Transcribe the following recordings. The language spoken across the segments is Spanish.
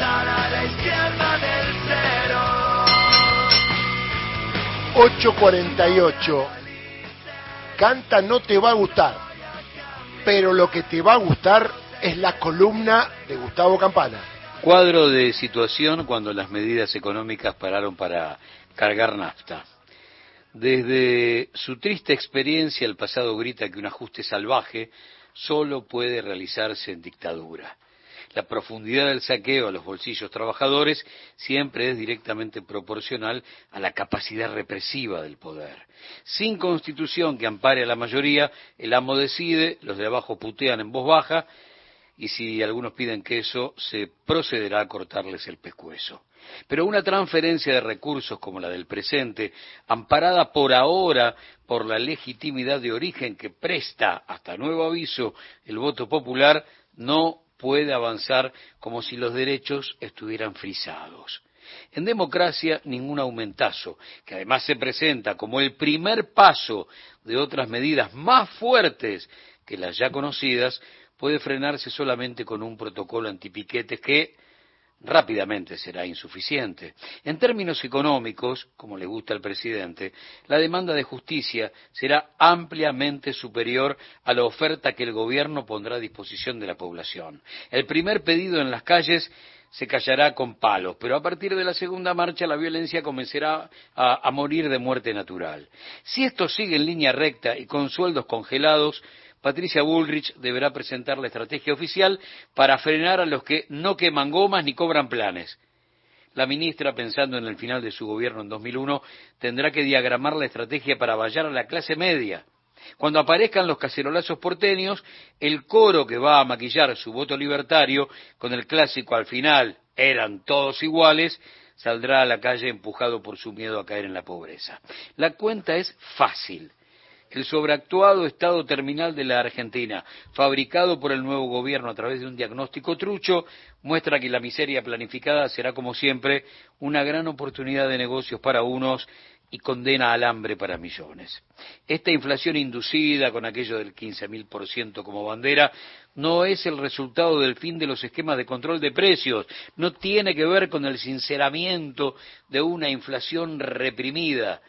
estar a la izquierda del cero. 848. Canta no te va a gustar, pero lo que te va a gustar es la columna de Gustavo Campana. Cuadro de situación cuando las medidas económicas pararon para cargar nafta. Desde su triste experiencia, el pasado grita que un ajuste salvaje solo puede realizarse en dictadura. La profundidad del saqueo a los bolsillos trabajadores siempre es directamente proporcional a la capacidad represiva del poder. Sin constitución que ampare a la mayoría, el amo decide, los de abajo putean en voz baja, y si algunos piden queso, se procederá a cortarles el pescuezo. Pero una transferencia de recursos como la del presente, amparada por ahora por la legitimidad de origen que presta, hasta nuevo aviso, el voto popular, no puede avanzar como si los derechos estuvieran frisados. En democracia, ningún aumentazo, que además se presenta como el primer paso de otras medidas más fuertes que las ya conocidas, puede frenarse solamente con un protocolo antipiquetes que rápidamente será insuficiente. En términos económicos, como le gusta al presidente, la demanda de justicia será ampliamente superior a la oferta que el gobierno pondrá a disposición de la población. El primer pedido en las calles se callará con palos, pero a partir de la segunda marcha la violencia comenzará a, a morir de muerte natural. Si esto sigue en línea recta y con sueldos congelados, Patricia Bullrich deberá presentar la estrategia oficial para frenar a los que no queman gomas ni cobran planes. La ministra, pensando en el final de su gobierno en 2001, tendrá que diagramar la estrategia para vallar a la clase media. Cuando aparezcan los cacerolazos porteños, el coro que va a maquillar su voto libertario con el clásico al final eran todos iguales, saldrá a la calle empujado por su miedo a caer en la pobreza. La cuenta es fácil el sobreactuado estado terminal de la Argentina, fabricado por el nuevo gobierno a través de un diagnóstico trucho, muestra que la miseria planificada será, como siempre, una gran oportunidad de negocios para unos y condena al hambre para millones. Esta inflación inducida con aquello del 15.000% como bandera no es el resultado del fin de los esquemas de control de precios, no tiene que ver con el sinceramiento de una inflación reprimida,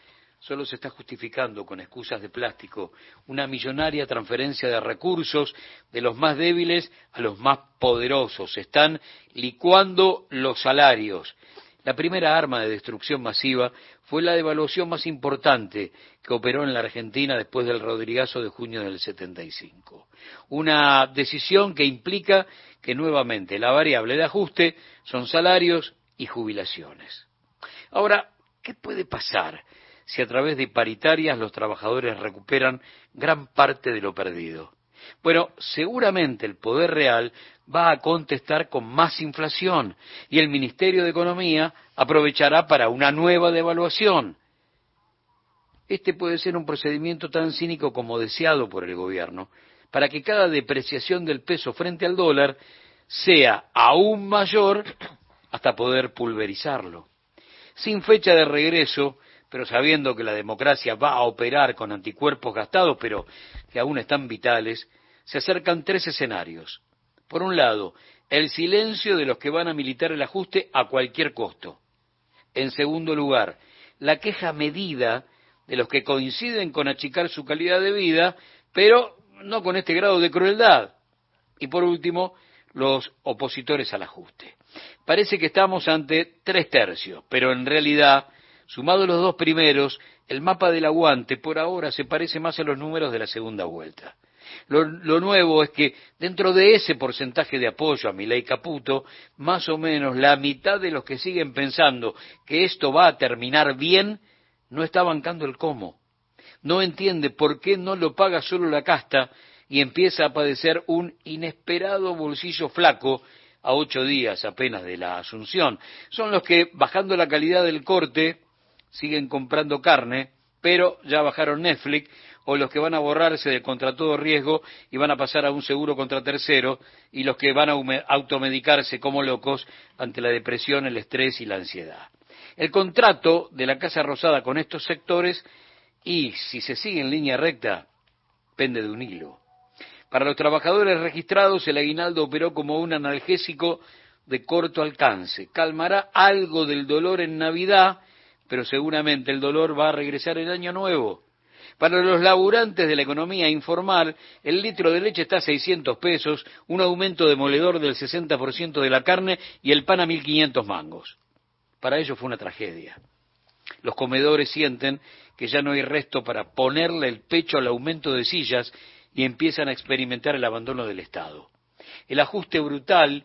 solo se está justificando con excusas de plástico una millonaria transferencia de recursos de los más débiles a los más poderosos. Se están licuando los salarios. La primera arma de destrucción masiva fue la devaluación más importante que operó en la Argentina después del Rodrigazo de junio del 75. Una decisión que implica que nuevamente la variable de ajuste son salarios y jubilaciones. Ahora, ¿qué puede pasar si a través de paritarias los trabajadores recuperan gran parte de lo perdido. Bueno, seguramente el poder real va a contestar con más inflación y el Ministerio de Economía aprovechará para una nueva devaluación. Este puede ser un procedimiento tan cínico como deseado por el gobierno, para que cada depreciación del peso frente al dólar sea aún mayor hasta poder pulverizarlo. Sin fecha de regreso, pero sabiendo que la democracia va a operar con anticuerpos gastados, pero que aún están vitales, se acercan tres escenarios. Por un lado, el silencio de los que van a militar el ajuste a cualquier costo. En segundo lugar, la queja medida de los que coinciden con achicar su calidad de vida, pero no con este grado de crueldad. Y por último, los opositores al ajuste. Parece que estamos ante tres tercios, pero en realidad Sumados los dos primeros, el mapa del aguante por ahora se parece más a los números de la segunda vuelta. Lo, nuevo es que dentro de ese porcentaje de apoyo a Milei Caputo, más o menos la mitad de los que siguen pensando que esto va a terminar bien, no está bancando el cómo. No entiende por qué no lo paga solo la casta y empieza a padecer un inesperado bolsillo flaco a ocho días apenas de la asunción. Son los que, bajando la calidad del corte, siguen comprando carne, pero ya bajaron Netflix, o los que van a borrarse de contra todo riesgo y van a pasar a un seguro contra tercero, y los que van a automedicarse como locos ante la depresión, el estrés y la ansiedad. El contrato de la Casa Rosada con estos sectores, y si se sigue en línea recta, pende de un hilo. Para los trabajadores registrados, el aguinaldo operó como un analgésico de corto alcance. Calmará algo del dolor en Navidad, pero seguramente el dolor va a regresar el año nuevo. Para los laburantes de la economía informal, el litro de leche está a 600 pesos, un aumento demoledor del 60% de la carne y el pan a 1.500 mangos. Para ellos fue una tragedia. Los comedores sienten que ya no hay resto para ponerle el pecho al aumento de sillas y empiezan a experimentar el abandono del Estado. El ajuste brutal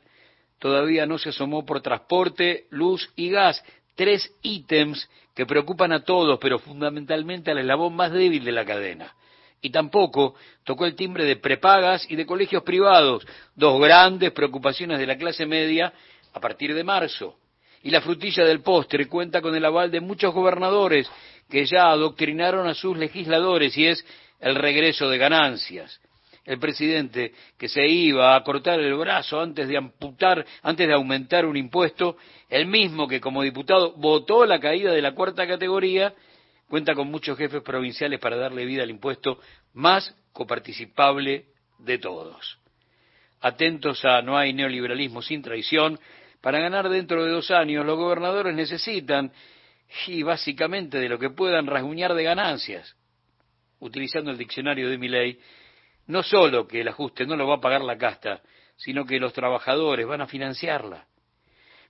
todavía no se asomó por transporte, luz y gas, tres ítems que preocupan a todos, pero fundamentalmente al eslabón más débil de la cadena. Y tampoco tocó el timbre de prepagas y de colegios privados, dos grandes preocupaciones de la clase media a partir de marzo. Y la frutilla del postre cuenta con el aval de muchos gobernadores que ya adoctrinaron a sus legisladores y es el regreso de ganancias. El presidente que se iba a cortar el brazo antes de amputar, antes de aumentar un impuesto, el mismo que como diputado votó la caída de la cuarta categoría, cuenta con muchos jefes provinciales para darle vida al impuesto más coparticipable de todos. Atentos a no hay neoliberalismo sin traición, para ganar dentro de dos años los gobernadores necesitan y básicamente de lo que puedan rasguñar de ganancias. Utilizando el diccionario de mi ley, no solo que el ajuste no lo va a pagar la casta, sino que los trabajadores van a financiarla.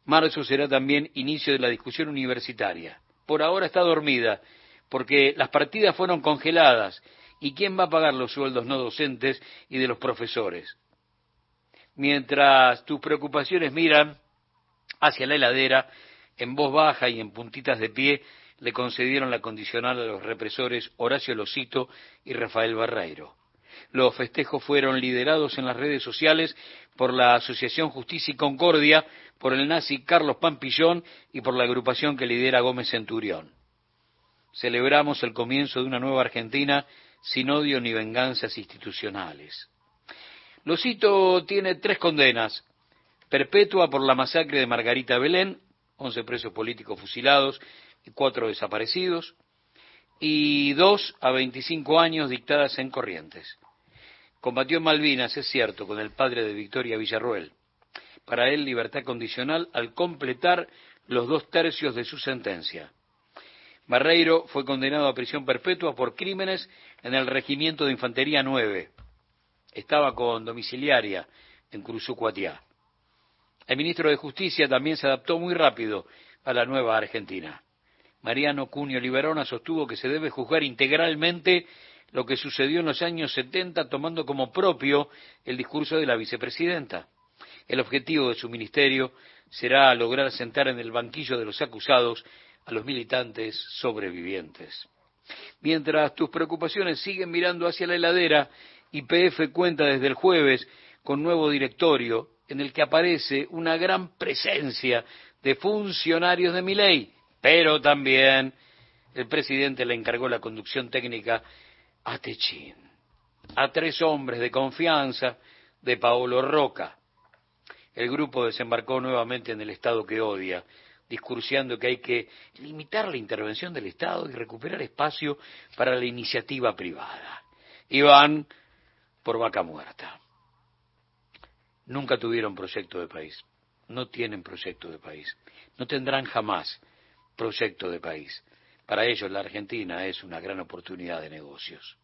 Marzo será también inicio de la discusión universitaria. Por ahora está dormida, porque las partidas fueron congeladas. ¿Y quién va a pagar los sueldos no docentes y de los profesores? Mientras tus preocupaciones miran hacia la heladera, en voz baja y en puntitas de pie, le concedieron la condicional a los represores Horacio Losito y Rafael Barreiro. Los festejos fueron liderados en las redes sociales por la Asociación Justicia y Concordia, por el nazi Carlos Pampillón y por la agrupación que lidera Gómez Centurión. Celebramos el comienzo de una nueva Argentina sin odio ni venganzas institucionales. Losito tiene tres condenas. Perpetua por la masacre de Margarita Belén, once presos políticos fusilados y cuatro desaparecidos, y dos a veinticinco años dictadas en Corrientes. Combatió en Malvinas, es cierto, con el padre de Victoria Villarruel. Para él, libertad condicional al completar los dos tercios de su sentencia. Barreiro fue condenado a prisión perpetua por crímenes en el Regimiento de Infantería 9. Estaba con domiciliaria en Curuzucuatiá. El ministro de Justicia también se adaptó muy rápido a la nueva Argentina. Mariano Cunio Liberona sostuvo que se debe juzgar integralmente lo que sucedió en los años 70 tomando como propio el discurso de la vicepresidenta. El objetivo de su ministerio será lograr sentar en el banquillo de los acusados a los militantes sobrevivientes. Mientras tus preocupaciones siguen mirando hacia la heladera, IPF cuenta desde el jueves con nuevo directorio en el que aparece una gran presencia de funcionarios de mi ley, pero también el presidente le encargó la conducción técnica a Techín, a tres hombres de confianza de Paolo Roca. El grupo desembarcó nuevamente en el Estado que odia, discursiando que hay que limitar la intervención del Estado y recuperar espacio para la iniciativa privada. Y van por vaca muerta nunca tuvieron proyecto de país, no tienen proyecto de país, no tendrán jamás proyecto de país. Para ellos la Argentina es una gran oportunidad de negocios.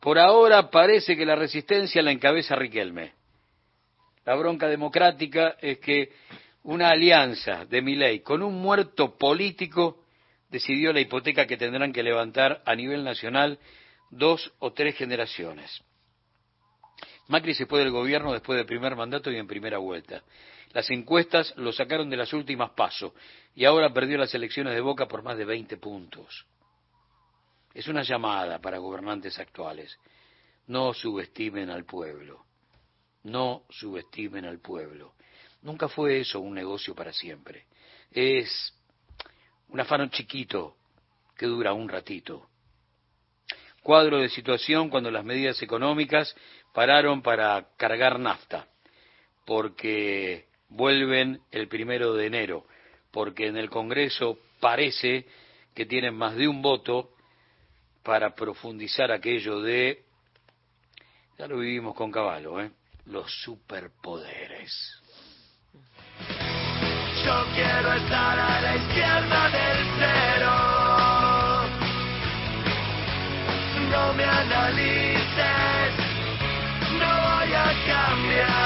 Por ahora parece que la resistencia la encabeza Riquelme. La bronca democrática es que una alianza de Milei con un muerto político decidió la hipoteca que tendrán que levantar a nivel nacional dos o tres generaciones. Macri se fue del gobierno después del primer mandato y en primera vuelta. Las encuestas lo sacaron de las últimas pasos y ahora perdió las elecciones de Boca por más de 20 puntos. Es una llamada para gobernantes actuales. No subestimen al pueblo. No subestimen al pueblo. Nunca fue eso un negocio para siempre. Es un afano chiquito que dura un ratito. Cuadro de situación cuando las medidas económicas pararon para cargar nafta, porque vuelven el primero de enero, porque en el Congreso parece que tienen más de un voto para profundizar aquello de, ya lo vivimos con caballo, ¿eh? los superpoderes. Yo quiero estar a la izquierda del cero. No me analices, no voy a cambiar.